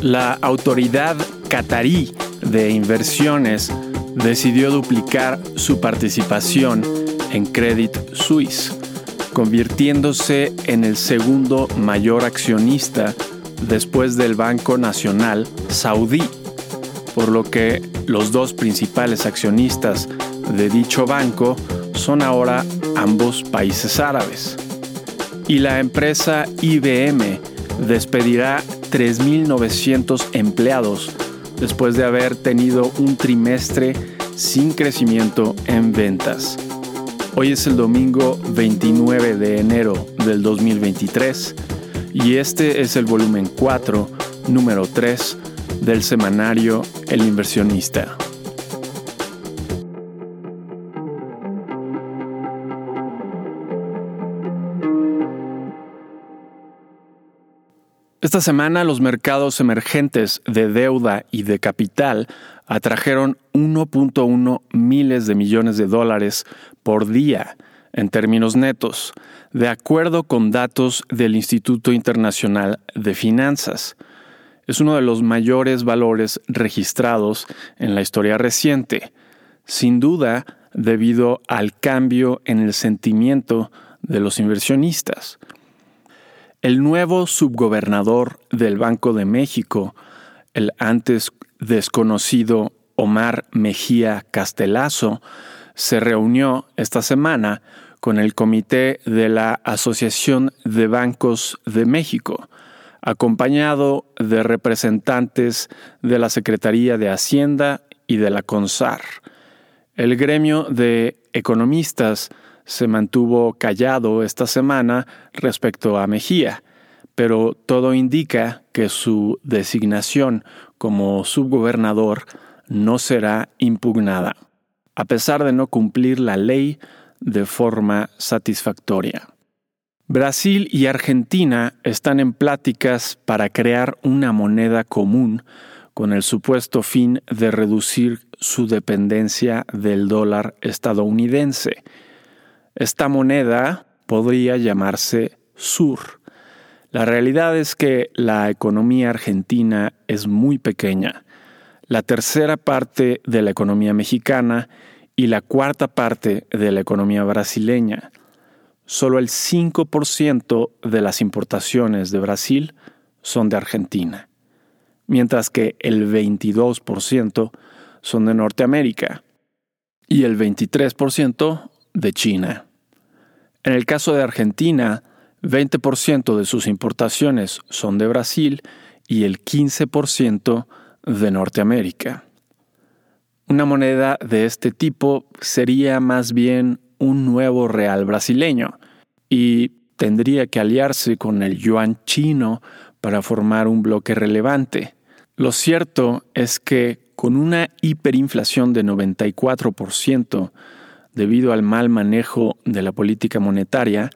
La autoridad catarí de inversiones decidió duplicar su participación en Credit Suisse, convirtiéndose en el segundo mayor accionista después del Banco Nacional Saudí, por lo que los dos principales accionistas de dicho banco son ahora ambos países árabes. Y la empresa IBM despedirá 3.900 empleados después de haber tenido un trimestre sin crecimiento en ventas. Hoy es el domingo 29 de enero del 2023 y este es el volumen 4, número 3 del semanario El inversionista. Esta semana los mercados emergentes de deuda y de capital atrajeron 1.1 miles de millones de dólares por día en términos netos, de acuerdo con datos del Instituto Internacional de Finanzas. Es uno de los mayores valores registrados en la historia reciente, sin duda debido al cambio en el sentimiento de los inversionistas. El nuevo subgobernador del Banco de México, el antes desconocido Omar Mejía Castelazo, se reunió esta semana con el comité de la Asociación de Bancos de México, acompañado de representantes de la Secretaría de Hacienda y de la CONSAR. El gremio de economistas se mantuvo callado esta semana respecto a Mejía, pero todo indica que su designación como subgobernador no será impugnada, a pesar de no cumplir la ley de forma satisfactoria. Brasil y Argentina están en pláticas para crear una moneda común con el supuesto fin de reducir su dependencia del dólar estadounidense esta moneda podría llamarse SUR. La realidad es que la economía argentina es muy pequeña, la tercera parte de la economía mexicana y la cuarta parte de la economía brasileña. Solo el 5% de las importaciones de Brasil son de Argentina, mientras que el 22% son de Norteamérica y el 23% de China. En el caso de Argentina, 20% de sus importaciones son de Brasil y el 15% de Norteamérica. Una moneda de este tipo sería más bien un nuevo real brasileño y tendría que aliarse con el yuan chino para formar un bloque relevante. Lo cierto es que con una hiperinflación de 94%, debido al mal manejo de la política monetaria,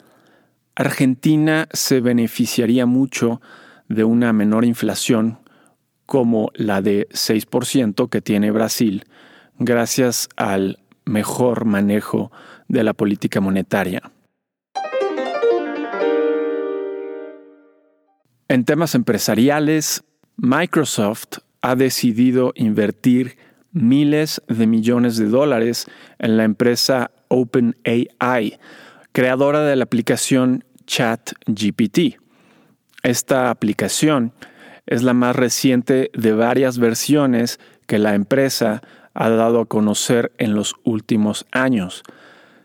Argentina se beneficiaría mucho de una menor inflación como la de 6% que tiene Brasil, gracias al mejor manejo de la política monetaria. En temas empresariales, Microsoft ha decidido invertir miles de millones de dólares en la empresa OpenAI, creadora de la aplicación ChatGPT. Esta aplicación es la más reciente de varias versiones que la empresa ha dado a conocer en los últimos años.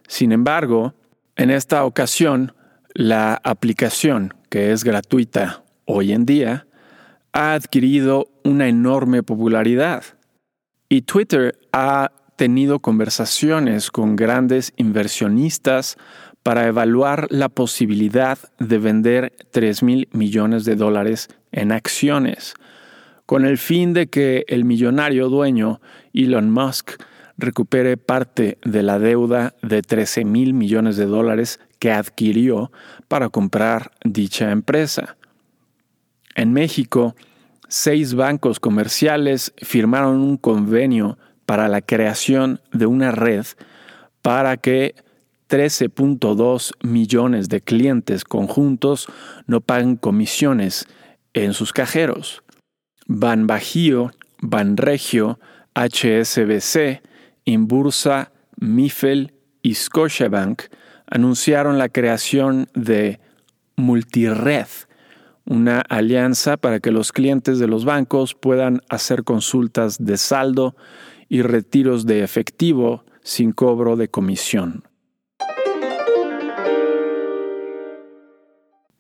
Sin embargo, en esta ocasión, la aplicación, que es gratuita hoy en día, ha adquirido una enorme popularidad. Y Twitter ha tenido conversaciones con grandes inversionistas para evaluar la posibilidad de vender 3 mil millones de dólares en acciones, con el fin de que el millonario dueño Elon Musk recupere parte de la deuda de 13 mil millones de dólares que adquirió para comprar dicha empresa. En México, seis bancos comerciales firmaron un convenio para la creación de una red para que 13.2 millones de clientes conjuntos no paguen comisiones en sus cajeros. Banbajío, Banregio, HSBC, Inbursa, Mifel y Scotiabank anunciaron la creación de Multired, una alianza para que los clientes de los bancos puedan hacer consultas de saldo y retiros de efectivo sin cobro de comisión.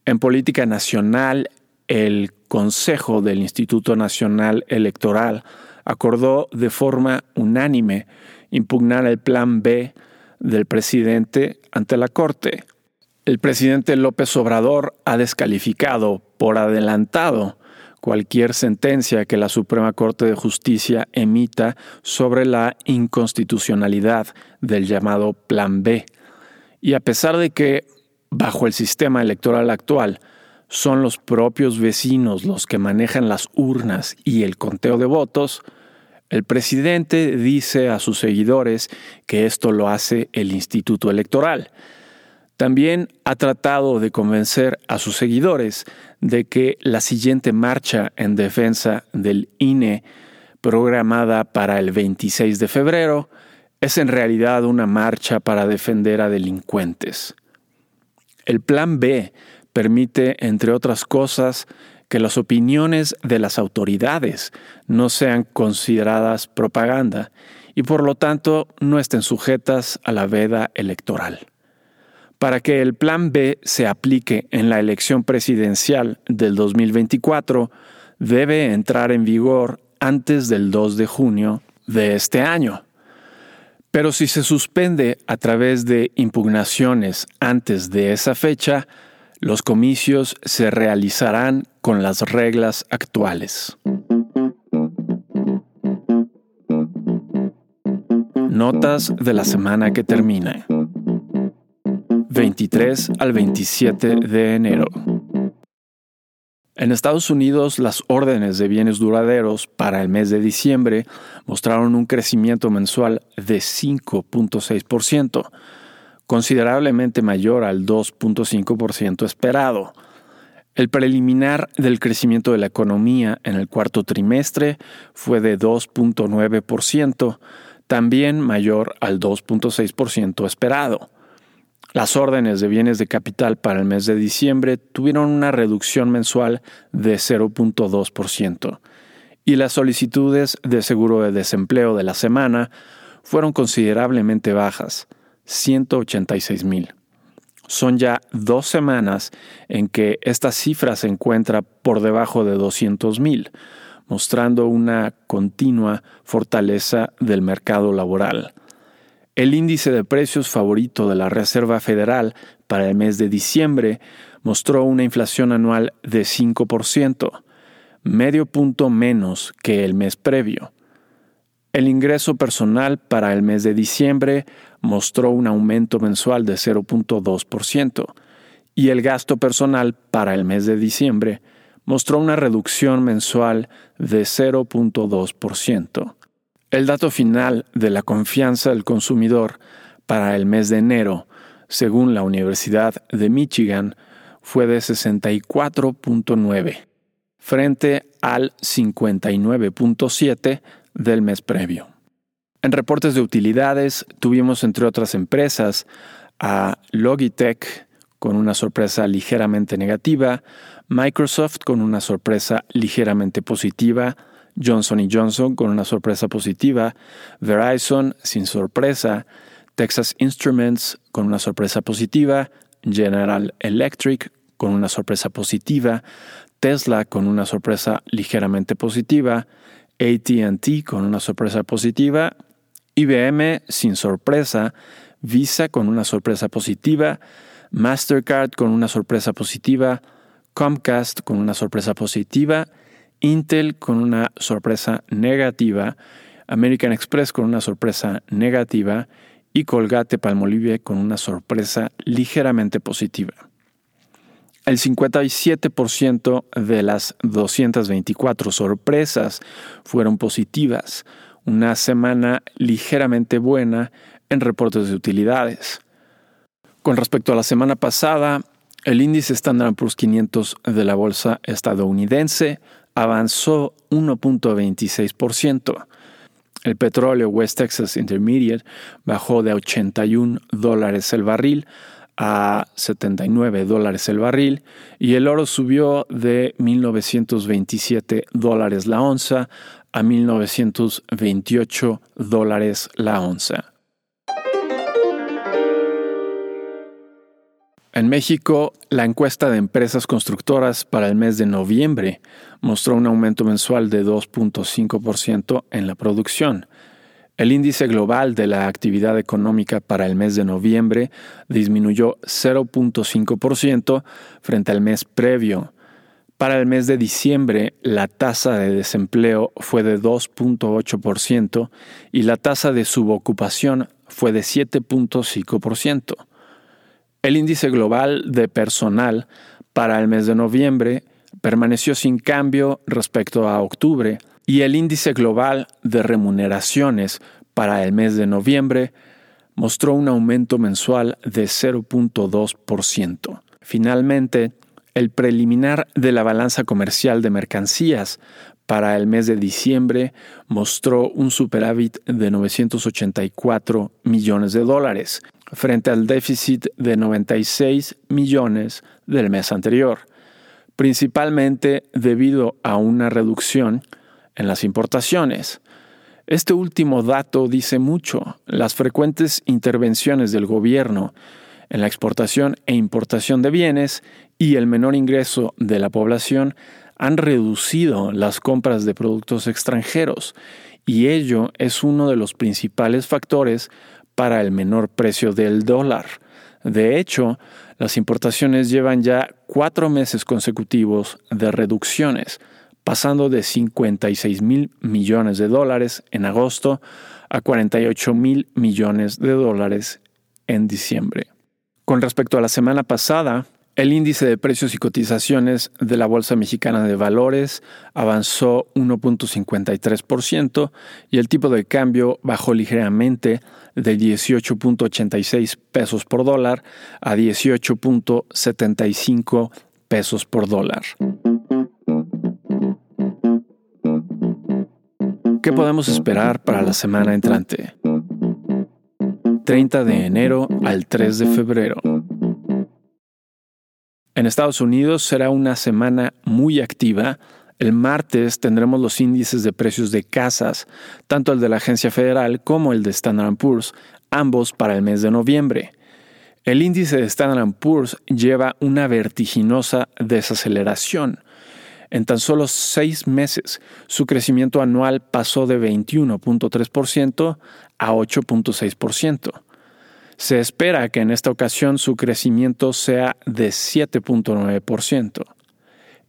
En política nacional, el Consejo del Instituto Nacional Electoral acordó de forma unánime impugnar el Plan B del presidente ante la Corte. El presidente López Obrador ha descalificado por adelantado cualquier sentencia que la Suprema Corte de Justicia emita sobre la inconstitucionalidad del llamado Plan B. Y a pesar de que bajo el sistema electoral actual, son los propios vecinos los que manejan las urnas y el conteo de votos, el presidente dice a sus seguidores que esto lo hace el Instituto Electoral. También ha tratado de convencer a sus seguidores de que la siguiente marcha en defensa del INE, programada para el 26 de febrero, es en realidad una marcha para defender a delincuentes. El plan B permite, entre otras cosas, que las opiniones de las autoridades no sean consideradas propaganda y por lo tanto no estén sujetas a la veda electoral. Para que el Plan B se aplique en la elección presidencial del 2024, debe entrar en vigor antes del 2 de junio de este año. Pero si se suspende a través de impugnaciones antes de esa fecha, los comicios se realizarán con las reglas actuales. Notas de la semana que termina. 23 al 27 de enero. En Estados Unidos, las órdenes de bienes duraderos para el mes de diciembre mostraron un crecimiento mensual de 5.6%, considerablemente mayor al 2.5% esperado. El preliminar del crecimiento de la economía en el cuarto trimestre fue de 2.9%, también mayor al 2.6% esperado. Las órdenes de bienes de capital para el mes de diciembre tuvieron una reducción mensual de 0.2% y las solicitudes de seguro de desempleo de la semana fueron considerablemente bajas, 186 mil. Son ya dos semanas en que esta cifra se encuentra por debajo de 200 mil, mostrando una continua fortaleza del mercado laboral. El índice de precios favorito de la Reserva Federal para el mes de diciembre mostró una inflación anual de 5%, medio punto menos que el mes previo. El ingreso personal para el mes de diciembre mostró un aumento mensual de 0.2% y el gasto personal para el mes de diciembre mostró una reducción mensual de 0.2%. El dato final de la confianza del consumidor para el mes de enero, según la Universidad de Michigan, fue de 64.9, frente al 59.7 del mes previo. En reportes de utilidades tuvimos entre otras empresas a Logitech con una sorpresa ligeramente negativa, Microsoft con una sorpresa ligeramente positiva, Johnson Johnson con una sorpresa positiva, Verizon sin sorpresa, Texas Instruments con una sorpresa positiva, General Electric con una sorpresa positiva, Tesla con una sorpresa ligeramente positiva, ATT con una sorpresa positiva, IBM sin sorpresa, Visa con una sorpresa positiva, Mastercard con una sorpresa positiva, Comcast con una sorpresa positiva Intel con una sorpresa negativa, American Express con una sorpresa negativa y Colgate Palmolive con una sorpresa ligeramente positiva. El 57% de las 224 sorpresas fueron positivas, una semana ligeramente buena en reportes de utilidades. Con respecto a la semana pasada, el índice Standard Poor's 500 de la bolsa estadounidense avanzó 1.26%. El petróleo West Texas Intermediate bajó de 81 dólares el barril a 79 dólares el barril y el oro subió de 1927 dólares la onza a 1928 dólares la onza. En México, la encuesta de empresas constructoras para el mes de noviembre mostró un aumento mensual de 2.5% en la producción. El índice global de la actividad económica para el mes de noviembre disminuyó 0.5% frente al mes previo. Para el mes de diciembre, la tasa de desempleo fue de 2.8% y la tasa de subocupación fue de 7.5%. El índice global de personal para el mes de noviembre permaneció sin cambio respecto a octubre y el índice global de remuneraciones para el mes de noviembre mostró un aumento mensual de 0.2%. Finalmente, el preliminar de la balanza comercial de mercancías para el mes de diciembre mostró un superávit de 984 millones de dólares, frente al déficit de 96 millones del mes anterior, principalmente debido a una reducción en las importaciones. Este último dato dice mucho. Las frecuentes intervenciones del gobierno en la exportación e importación de bienes y el menor ingreso de la población han reducido las compras de productos extranjeros y ello es uno de los principales factores para el menor precio del dólar. De hecho, las importaciones llevan ya cuatro meses consecutivos de reducciones, pasando de 56 mil millones de dólares en agosto a 48 mil millones de dólares en diciembre. Con respecto a la semana pasada, el índice de precios y cotizaciones de la Bolsa Mexicana de Valores avanzó 1.53% y el tipo de cambio bajó ligeramente de 18.86 pesos por dólar a 18.75 pesos por dólar. ¿Qué podemos esperar para la semana entrante? 30 de enero al 3 de febrero. En Estados Unidos será una semana muy activa. El martes tendremos los índices de precios de casas, tanto el de la agencia federal como el de Standard Poor's, ambos para el mes de noviembre. El índice de Standard Poor's lleva una vertiginosa desaceleración. En tan solo seis meses, su crecimiento anual pasó de 21.3% a 8.6%. Se espera que en esta ocasión su crecimiento sea de 7.9%.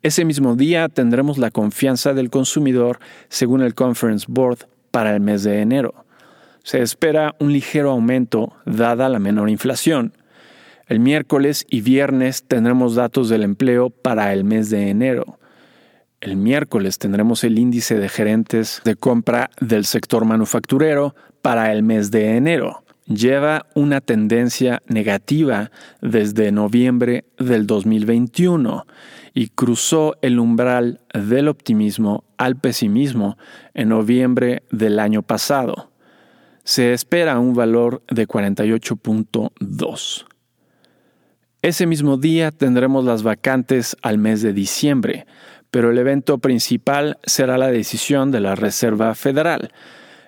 Ese mismo día tendremos la confianza del consumidor según el Conference Board para el mes de enero. Se espera un ligero aumento dada la menor inflación. El miércoles y viernes tendremos datos del empleo para el mes de enero. El miércoles tendremos el índice de gerentes de compra del sector manufacturero para el mes de enero lleva una tendencia negativa desde noviembre del 2021 y cruzó el umbral del optimismo al pesimismo en noviembre del año pasado. Se espera un valor de 48.2. Ese mismo día tendremos las vacantes al mes de diciembre, pero el evento principal será la decisión de la Reserva Federal.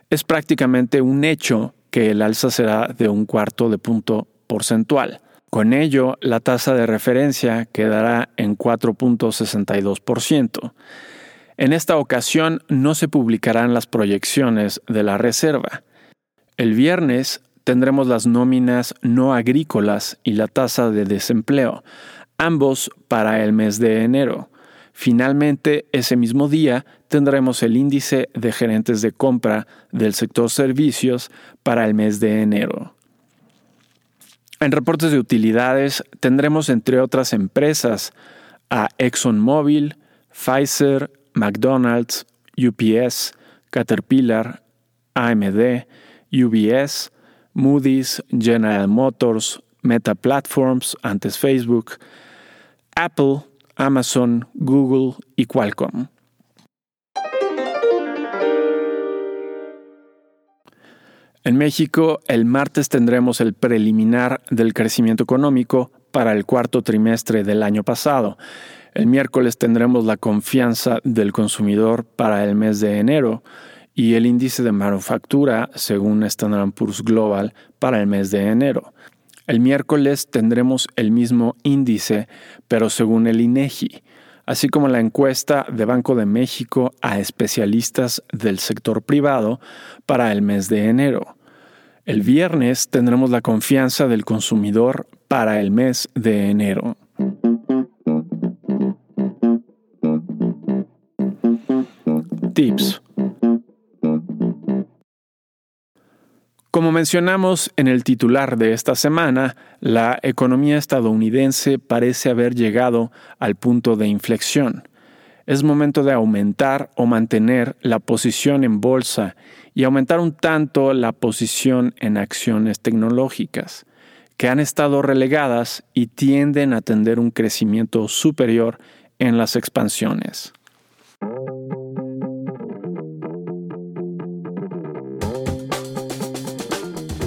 Es prácticamente un hecho que el alza será de un cuarto de punto porcentual. Con ello, la tasa de referencia quedará en 4.62%. En esta ocasión no se publicarán las proyecciones de la Reserva. El viernes tendremos las nóminas no agrícolas y la tasa de desempleo, ambos para el mes de enero. Finalmente, ese mismo día tendremos el índice de gerentes de compra del sector servicios para el mes de enero. En reportes de utilidades tendremos entre otras empresas a ExxonMobil, Pfizer, McDonald's, UPS, Caterpillar, AMD, UBS, Moody's, General Motors, Meta Platforms, antes Facebook, Apple, Amazon, Google y Qualcomm. En México, el martes tendremos el preliminar del crecimiento económico para el cuarto trimestre del año pasado. El miércoles tendremos la confianza del consumidor para el mes de enero y el índice de manufactura según Standard Poor's Global para el mes de enero. El miércoles tendremos el mismo índice, pero según el INEGI, así como la encuesta de Banco de México a especialistas del sector privado para el mes de enero. El viernes tendremos la confianza del consumidor para el mes de enero. Tips. Como mencionamos en el titular de esta semana, la economía estadounidense parece haber llegado al punto de inflexión. Es momento de aumentar o mantener la posición en bolsa y aumentar un tanto la posición en acciones tecnológicas, que han estado relegadas y tienden a tener un crecimiento superior en las expansiones.